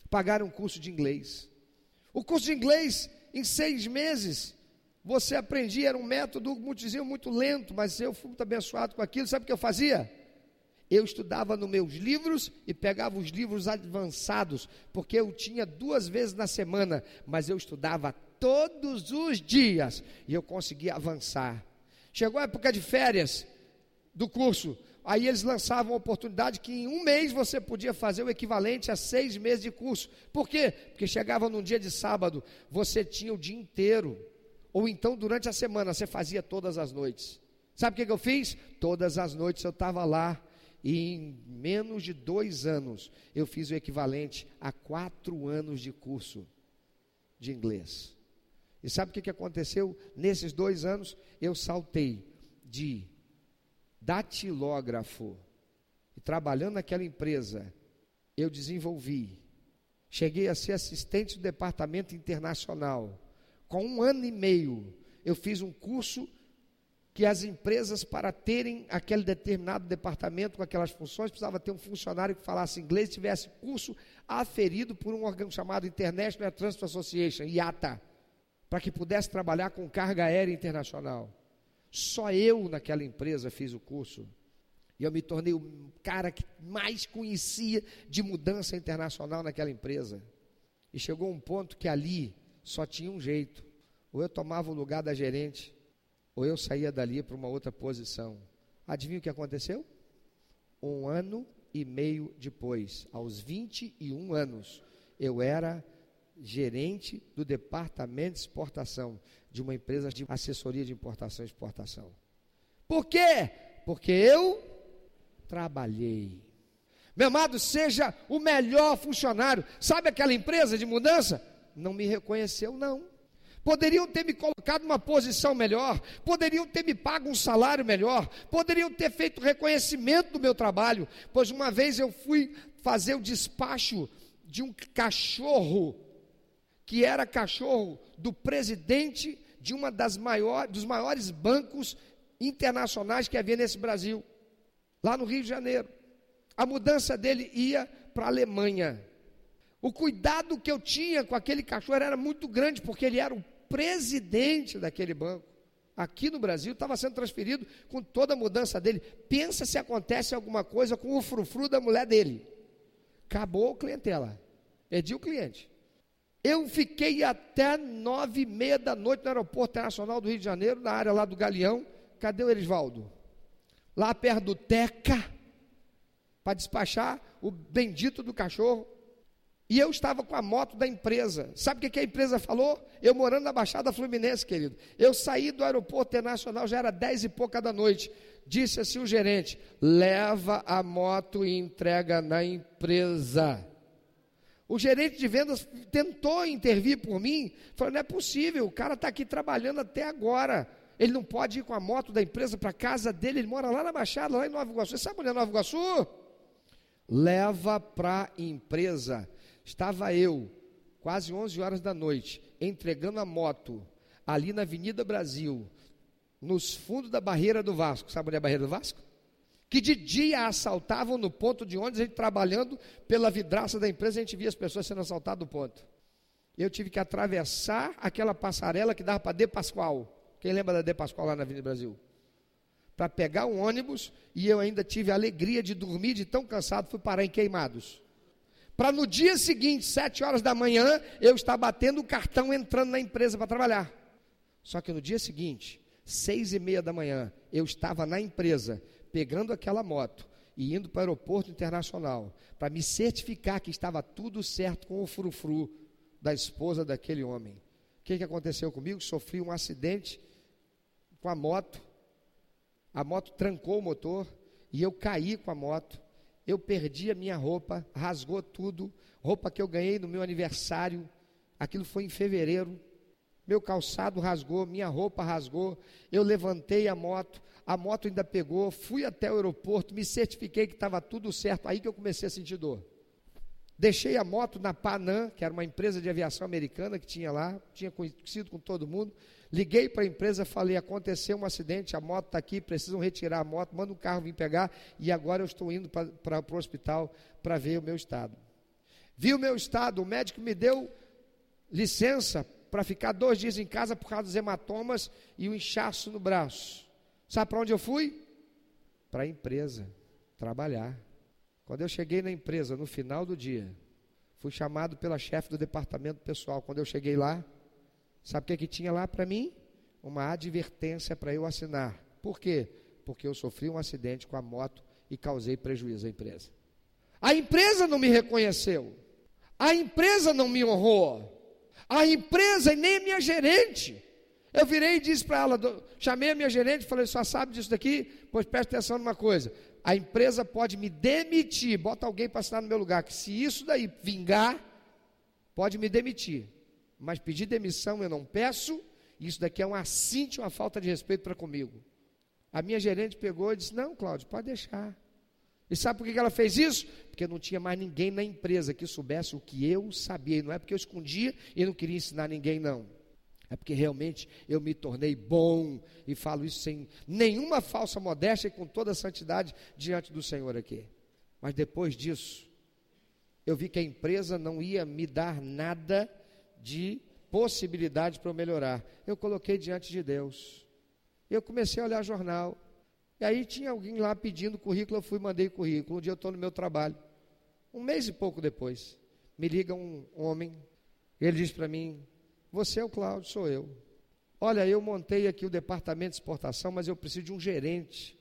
pagar um curso de inglês. O curso de inglês, em seis meses, você aprendia, era um método, diziam, muito lento, mas eu fui muito abençoado com aquilo. Sabe o que eu fazia? Eu estudava nos meus livros e pegava os livros avançados, porque eu tinha duas vezes na semana, mas eu estudava todos os dias e eu conseguia avançar. Chegou a época de férias do curso, Aí eles lançavam uma oportunidade que em um mês você podia fazer o equivalente a seis meses de curso. Por quê? Porque chegava num dia de sábado, você tinha o dia inteiro. Ou então durante a semana você fazia todas as noites. Sabe o que, eu fiz? Todas as noites eu estava lá. E em menos de dois anos eu fiz o equivalente a quatro anos de curso de inglês. E sabe o que aconteceu? Nesses dois anos eu saltei de datilógrafo. E trabalhando naquela empresa, eu desenvolvi. Cheguei a ser assistente do departamento internacional. Com um ano e meio, eu fiz um curso que as empresas, para terem aquele determinado departamento com aquelas funções, precisava ter um funcionário que falasse inglês, tivesse curso aferido por um órgão chamado International Transport Association, IATA, para que pudesse trabalhar com carga aérea internacional. Só eu naquela empresa fiz o curso. E eu me tornei o cara que mais conhecia de mudança internacional naquela empresa. E chegou um ponto que ali só tinha um jeito: ou eu tomava o lugar da gerente, ou eu saía dali para uma outra posição. Adivinha o que aconteceu? Um ano e meio depois, aos 21 anos, eu era gerente do departamento de exportação de uma empresa de assessoria de importação e exportação. Por quê? Porque eu trabalhei. Meu amado, seja o melhor funcionário. Sabe aquela empresa de mudança? Não me reconheceu, não. Poderiam ter me colocado numa posição melhor, poderiam ter me pago um salário melhor, poderiam ter feito reconhecimento do meu trabalho, pois uma vez eu fui fazer o despacho de um cachorro que era cachorro do presidente de uma das maiores, dos maiores bancos internacionais que havia nesse Brasil, lá no Rio de Janeiro. A mudança dele ia para a Alemanha. O cuidado que eu tinha com aquele cachorro era muito grande, porque ele era o presidente daquele banco. aqui no Brasil, estava sendo transferido com toda a mudança dele. Pensa se acontece alguma coisa com o frufru da mulher dele. Acabou a clientela. Perdi o cliente. Eu fiquei até nove e meia da noite no Aeroporto Internacional do Rio de Janeiro, na área lá do Galeão. Cadê o Erisvaldo? Lá perto do Teca, para despachar o bendito do cachorro. E eu estava com a moto da empresa. Sabe o que, que a empresa falou? Eu morando na Baixada Fluminense, querido. Eu saí do aeroporto internacional, já era dez e pouca da noite. Disse assim o gerente: leva a moto e entrega na empresa. O gerente de vendas tentou intervir por mim, falou: não é possível, o cara está aqui trabalhando até agora. Ele não pode ir com a moto da empresa para casa dele, ele mora lá na Baixada, lá em Nova Iguaçu. Você sabe onde é Nova Iguaçu? Leva para a empresa. Estava eu, quase 11 horas da noite, entregando a moto ali na Avenida Brasil, nos fundos da barreira do Vasco. Sabe onde é a barreira do Vasco? Que de dia assaltavam no ponto de ônibus, a gente trabalhando pela vidraça da empresa, a gente via as pessoas sendo assaltadas do ponto. Eu tive que atravessar aquela passarela que dava para De Pascoal. Quem lembra da De Pascoal lá na Avenida Brasil? Para pegar um ônibus e eu ainda tive a alegria de dormir, de tão cansado, fui parar em Queimados para no dia seguinte, sete horas da manhã, eu estar batendo o cartão entrando na empresa para trabalhar. Só que no dia seguinte, seis e meia da manhã, eu estava na empresa, pegando aquela moto e indo para o aeroporto internacional, para me certificar que estava tudo certo com o frufru da esposa daquele homem. O que, que aconteceu comigo? Sofri um acidente com a moto, a moto trancou o motor e eu caí com a moto eu perdi a minha roupa, rasgou tudo, roupa que eu ganhei no meu aniversário, aquilo foi em fevereiro. Meu calçado rasgou, minha roupa rasgou. Eu levantei a moto, a moto ainda pegou, fui até o aeroporto, me certifiquei que estava tudo certo. Aí que eu comecei a sentir dor. Deixei a moto na Panam, que era uma empresa de aviação americana que tinha lá, tinha conhecido com todo mundo. Liguei para a empresa, falei: aconteceu um acidente, a moto está aqui, precisam retirar a moto, manda um carro vir pegar, e agora eu estou indo para o hospital para ver o meu estado. Vi o meu estado, o médico me deu licença para ficar dois dias em casa por causa dos hematomas e o inchaço no braço. Sabe para onde eu fui? Para a empresa, trabalhar. Quando eu cheguei na empresa, no final do dia, fui chamado pela chefe do departamento pessoal. Quando eu cheguei lá, Sabe o que, é que tinha lá para mim? Uma advertência para eu assinar. Por quê? Porque eu sofri um acidente com a moto e causei prejuízo à empresa. A empresa não me reconheceu. A empresa não me honrou. A empresa e nem minha gerente. Eu virei e disse para ela, chamei a minha gerente e falei, só sabe disso daqui? Pois preste atenção numa coisa. A empresa pode me demitir, bota alguém para assinar no meu lugar, que se isso daí vingar, pode me demitir mas pedir demissão eu não peço, isso daqui é um assinte, uma falta de respeito para comigo. A minha gerente pegou e disse: Não, Cláudio, pode deixar. E sabe por que ela fez isso? Porque não tinha mais ninguém na empresa que soubesse o que eu sabia. E não é porque eu escondia e não queria ensinar ninguém, não. É porque realmente eu me tornei bom e falo isso sem nenhuma falsa modéstia e com toda a santidade diante do Senhor aqui. Mas depois disso, eu vi que a empresa não ia me dar nada de possibilidade para eu melhorar. Eu coloquei diante de Deus. Eu comecei a olhar jornal. E aí tinha alguém lá pedindo currículo, eu fui mandei currículo. Um dia eu estou no meu trabalho. Um mês e pouco depois, me liga um homem. Ele diz para mim: Você é o Cláudio, sou eu. Olha, eu montei aqui o departamento de exportação, mas eu preciso de um gerente.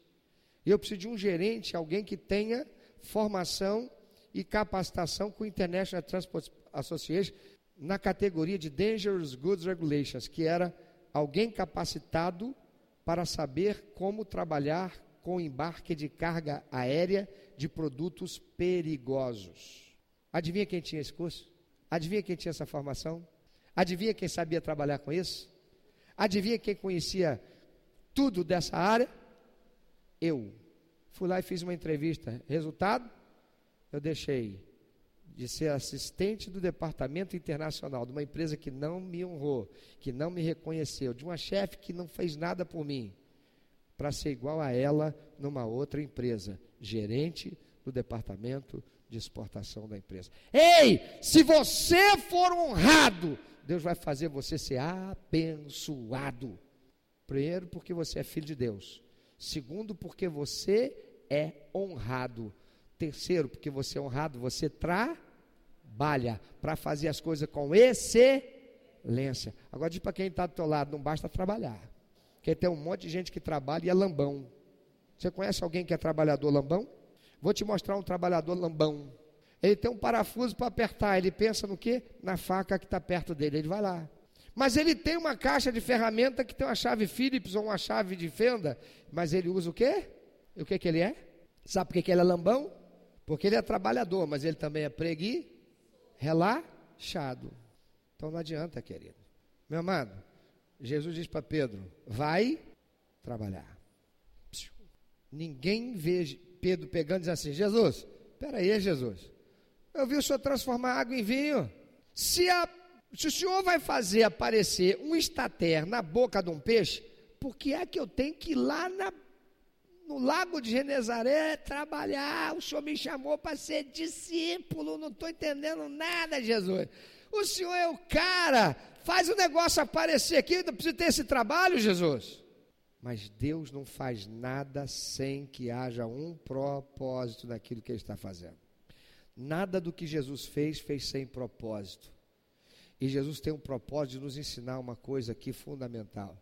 Eu preciso de um gerente, alguém que tenha formação e capacitação com International Transport Association na categoria de Dangerous Goods Regulations, que era alguém capacitado para saber como trabalhar com embarque de carga aérea de produtos perigosos. Adivinha quem tinha esse curso? Adivinha quem tinha essa formação? Adivinha quem sabia trabalhar com isso? Adivinha quem conhecia tudo dessa área? Eu. Fui lá e fiz uma entrevista. Resultado? Eu deixei de ser assistente do departamento internacional de uma empresa que não me honrou, que não me reconheceu, de uma chefe que não fez nada por mim, para ser igual a ela numa outra empresa, gerente do departamento de exportação da empresa. Ei, se você for honrado, Deus vai fazer você ser abençoado. Primeiro, porque você é filho de Deus. Segundo, porque você é honrado. Terceiro, porque você é honrado, você trabalha para fazer as coisas com excelência. Agora diz para quem está do teu lado, não basta trabalhar. Porque tem um monte de gente que trabalha e é lambão. Você conhece alguém que é trabalhador lambão? Vou te mostrar um trabalhador lambão. Ele tem um parafuso para apertar, ele pensa no quê? Na faca que está perto dele, ele vai lá. Mas ele tem uma caixa de ferramenta que tem uma chave Phillips ou uma chave de fenda, mas ele usa o quê? E o que, que ele é? Sabe por que, que ele é lambão? Porque ele é trabalhador, mas ele também é pregui, relaxado. Então não adianta, querido. Meu amado, Jesus diz para Pedro: vai trabalhar. Ninguém vê Pedro pegando diz assim: Jesus, espera aí, Jesus. Eu vi o senhor transformar água em vinho. Se, a, se o senhor vai fazer aparecer um estater na boca de um peixe, por que é que eu tenho que ir lá na, no lago de Genezaré trabalhar? O senhor me chamou para ser discípulo, não estou entendendo nada, Jesus. O senhor é o cara, faz o negócio aparecer aqui, não precisa ter esse trabalho, Jesus. Mas Deus não faz nada sem que haja um propósito naquilo que Ele está fazendo. Nada do que Jesus fez, fez sem propósito. E Jesus tem um propósito de nos ensinar uma coisa aqui fundamental.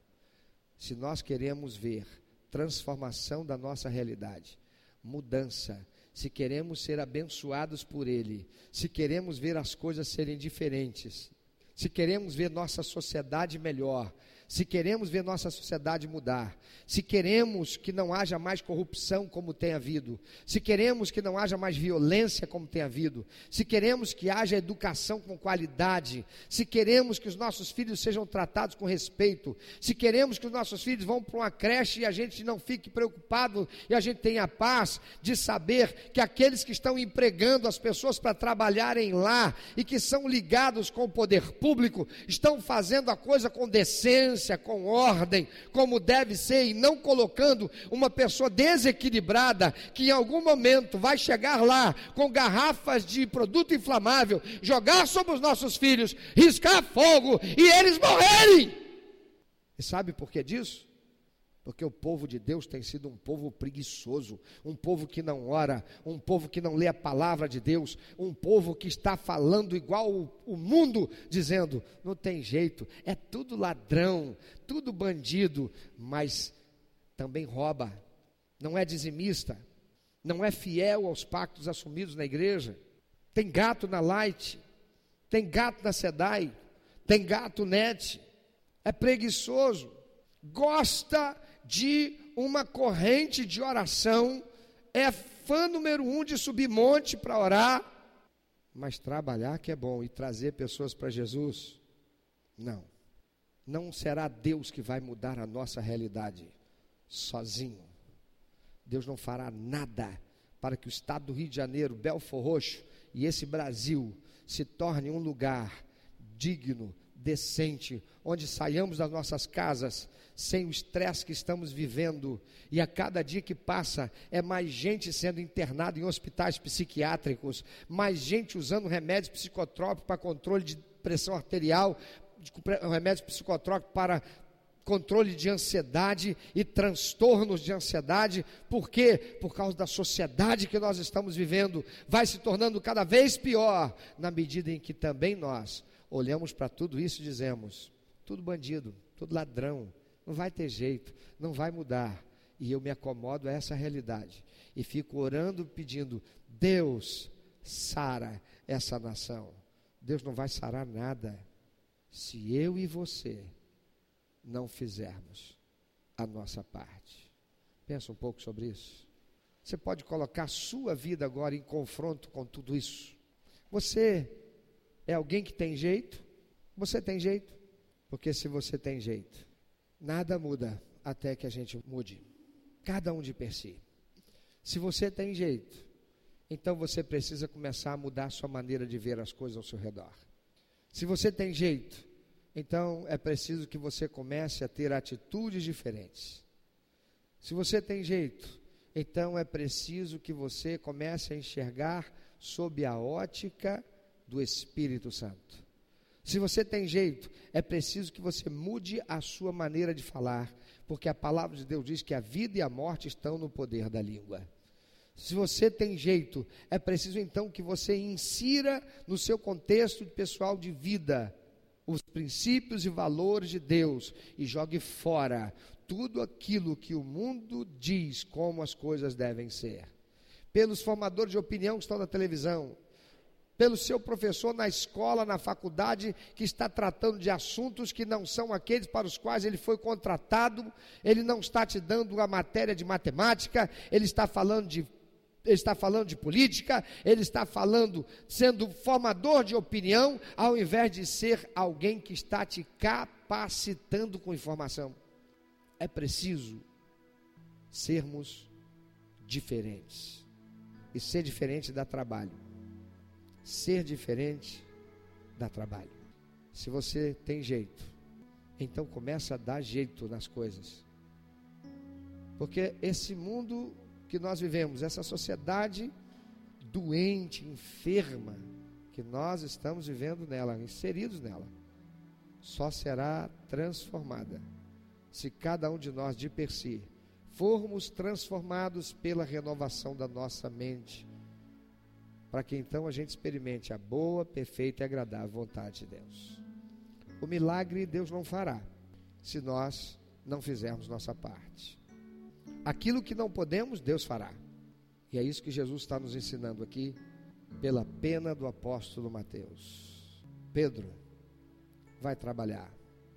Se nós queremos ver transformação da nossa realidade, mudança, se queremos ser abençoados por Ele, se queremos ver as coisas serem diferentes, se queremos ver nossa sociedade melhor, se queremos ver nossa sociedade mudar, se queremos que não haja mais corrupção como tem havido, se queremos que não haja mais violência como tem havido, se queremos que haja educação com qualidade, se queremos que os nossos filhos sejam tratados com respeito, se queremos que os nossos filhos vão para uma creche e a gente não fique preocupado e a gente tenha paz de saber que aqueles que estão empregando as pessoas para trabalharem lá e que são ligados com o poder público estão fazendo a coisa com decência, com ordem, como deve ser e não colocando uma pessoa desequilibrada que em algum momento vai chegar lá com garrafas de produto inflamável, jogar sobre os nossos filhos, riscar fogo e eles morrerem. E sabe por que disso? Porque o povo de Deus tem sido um povo preguiçoso, um povo que não ora, um povo que não lê a palavra de Deus, um povo que está falando igual o, o mundo, dizendo: não tem jeito, é tudo ladrão, tudo bandido, mas também rouba, não é dizimista, não é fiel aos pactos assumidos na igreja. Tem gato na Light, tem gato na Sedai, tem gato net, é preguiçoso, gosta de uma corrente de oração, é fã número um de subir monte para orar, mas trabalhar que é bom e trazer pessoas para Jesus, não. Não será Deus que vai mudar a nossa realidade sozinho. Deus não fará nada para que o estado do Rio de Janeiro, Belfor Roxo e esse Brasil se torne um lugar digno, decente, onde saiamos das nossas casas sem o estresse que estamos vivendo, e a cada dia que passa é mais gente sendo internada em hospitais psiquiátricos, mais gente usando remédios psicotrópicos para controle de pressão arterial, remédios psicotrópicos para controle de ansiedade e transtornos de ansiedade, por quê? Por causa da sociedade que nós estamos vivendo, vai se tornando cada vez pior, na medida em que também nós olhamos para tudo isso e dizemos: tudo bandido, tudo ladrão, não vai ter jeito, não vai mudar. E eu me acomodo a essa realidade e fico orando, pedindo: Deus, sara essa nação. Deus não vai sarar nada se eu e você não fizermos a nossa parte. Pensa um pouco sobre isso. Você pode colocar sua vida agora em confronto com tudo isso. Você é alguém que tem jeito? Você tem jeito? Porque se você tem jeito, nada muda até que a gente mude. Cada um de per si. Se você tem jeito, então você precisa começar a mudar a sua maneira de ver as coisas ao seu redor. Se você tem jeito, então é preciso que você comece a ter atitudes diferentes. Se você tem jeito, então é preciso que você comece a enxergar sob a ótica do Espírito Santo. Se você tem jeito, é preciso que você mude a sua maneira de falar, porque a palavra de Deus diz que a vida e a morte estão no poder da língua. Se você tem jeito, é preciso então que você insira no seu contexto pessoal de vida os princípios e valores de Deus e jogue fora tudo aquilo que o mundo diz como as coisas devem ser. Pelos formadores de opinião que estão na televisão, pelo seu professor na escola, na faculdade, que está tratando de assuntos que não são aqueles para os quais ele foi contratado, ele não está te dando uma matéria de matemática, ele está falando de ele está falando de política, ele está falando, sendo formador de opinião, ao invés de ser alguém que está te capacitando com informação. É preciso sermos diferentes. E ser diferente dá trabalho. Ser diferente dá trabalho. Se você tem jeito, então começa a dar jeito nas coisas. Porque esse mundo que nós vivemos, essa sociedade doente, enferma, que nós estamos vivendo nela, inseridos nela, só será transformada se cada um de nós de per si formos transformados pela renovação da nossa mente, para que então a gente experimente a boa, perfeita e agradável vontade de Deus. O milagre Deus não fará se nós não fizermos nossa parte. Aquilo que não podemos, Deus fará. E é isso que Jesus está nos ensinando aqui, pela pena do apóstolo Mateus. Pedro, vai trabalhar.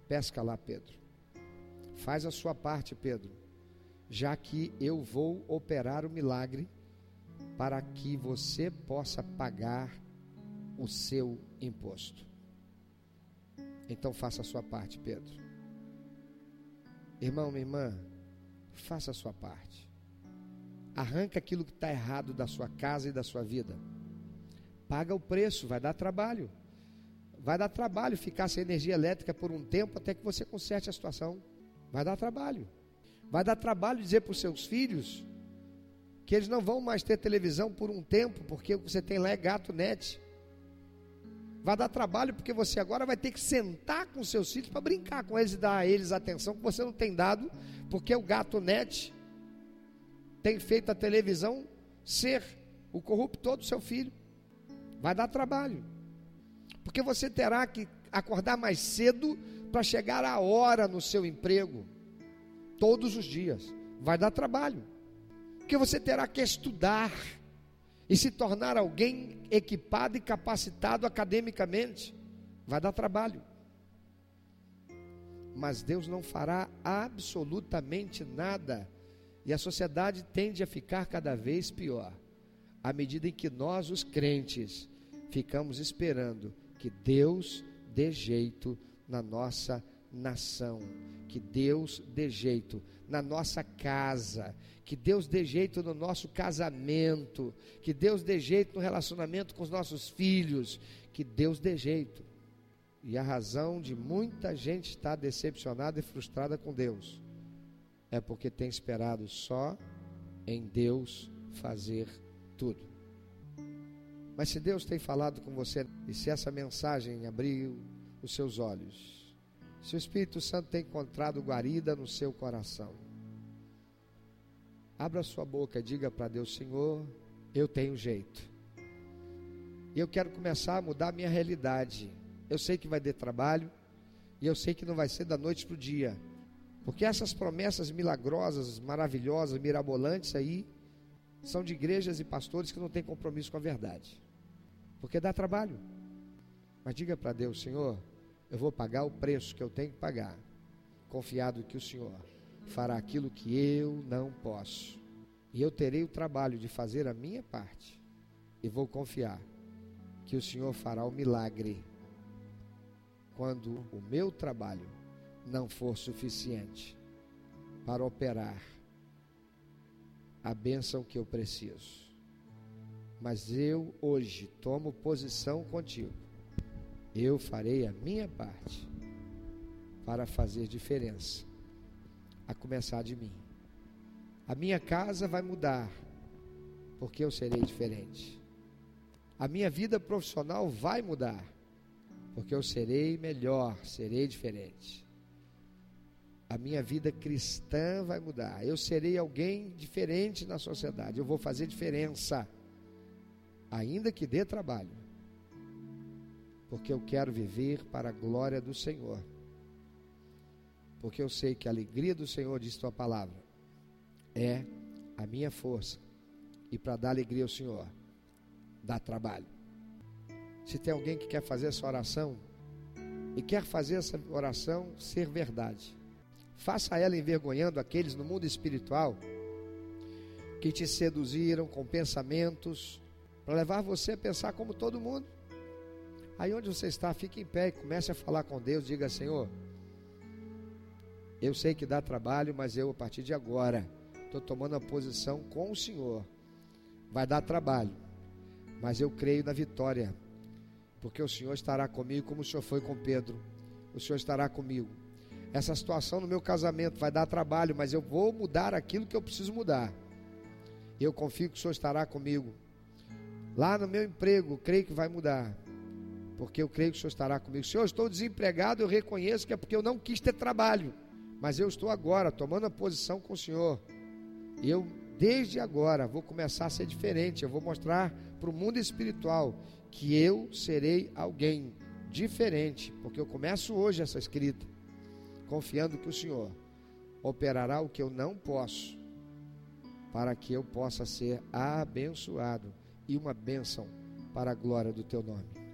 Pesca lá, Pedro. Faz a sua parte, Pedro, já que eu vou operar o milagre para que você possa pagar o seu imposto. Então faça a sua parte, Pedro. Irmão, minha irmã, faça a sua parte. Arranca aquilo que está errado da sua casa e da sua vida. Paga o preço, vai dar trabalho. Vai dar trabalho ficar sem energia elétrica por um tempo até que você conserte a situação. Vai dar trabalho. Vai dar trabalho dizer para os seus filhos que eles não vão mais ter televisão por um tempo, porque o que você tem lá é gato net. Vai dar trabalho porque você agora vai ter que sentar com seus filhos para brincar com eles e dar a eles atenção que você não tem dado, porque o gato net tem feito a televisão ser o corruptor do seu filho. Vai dar trabalho. Porque você terá que acordar mais cedo para chegar a hora no seu emprego, todos os dias. Vai dar trabalho. Porque você terá que estudar e se tornar alguém equipado e capacitado academicamente. Vai dar trabalho. Mas Deus não fará absolutamente nada. E a sociedade tende a ficar cada vez pior. À medida em que nós, os crentes, ficamos esperando que Deus dê jeito na nossa nação, que Deus dê jeito na nossa casa, que Deus dê jeito no nosso casamento, que Deus dê jeito no relacionamento com os nossos filhos, que Deus dê jeito. E a razão de muita gente estar decepcionada e frustrada com Deus é porque tem esperado só em Deus fazer tudo. Mas se Deus tem falado com você e se essa mensagem abriu os seus olhos, se o Espírito Santo tem encontrado guarida no seu coração, Abra sua boca e diga para Deus: Senhor, eu tenho jeito. E eu quero começar a mudar a minha realidade. Eu sei que vai ter trabalho. E eu sei que não vai ser da noite para o dia. Porque essas promessas milagrosas, maravilhosas, mirabolantes aí, são de igrejas e pastores que não têm compromisso com a verdade. Porque dá trabalho. Mas diga para Deus, Senhor, eu vou pagar o preço que eu tenho que pagar, confiado que o Senhor fará aquilo que eu não posso. E eu terei o trabalho de fazer a minha parte. E vou confiar que o Senhor fará o milagre quando o meu trabalho não for suficiente para operar a bênção que eu preciso. Mas eu hoje tomo posição contigo. Eu farei a minha parte para fazer diferença a começar de mim. A minha casa vai mudar, porque eu serei diferente. A minha vida profissional vai mudar, porque eu serei melhor, serei diferente. A minha vida cristã vai mudar. Eu serei alguém diferente na sociedade. Eu vou fazer diferença, ainda que dê trabalho, porque eu quero viver para a glória do Senhor. Porque eu sei que a alegria do Senhor, diz tua palavra, é a minha força. E para dar alegria ao Senhor, dá trabalho. Se tem alguém que quer fazer essa oração e quer fazer essa oração ser verdade, faça ela envergonhando aqueles no mundo espiritual que te seduziram com pensamentos para levar você a pensar como todo mundo. Aí onde você está, fique em pé e comece a falar com Deus. Diga, Senhor, eu sei que dá trabalho, mas eu a partir de agora estou tomando a posição com o Senhor. Vai dar trabalho, mas eu creio na vitória porque o Senhor estará comigo como o Senhor foi com Pedro. O Senhor estará comigo. Essa situação no meu casamento vai dar trabalho, mas eu vou mudar aquilo que eu preciso mudar. Eu confio que o Senhor estará comigo. Lá no meu emprego, creio que vai mudar. Porque eu creio que o Senhor estará comigo. Senhor, eu estou desempregado, eu reconheço que é porque eu não quis ter trabalho. Mas eu estou agora tomando a posição com o Senhor. Eu, desde agora, vou começar a ser diferente. Eu vou mostrar para o mundo espiritual que eu serei alguém diferente, porque eu começo hoje essa escrita, confiando que o Senhor operará o que eu não posso, para que eu possa ser abençoado e uma bênção para a glória do teu nome.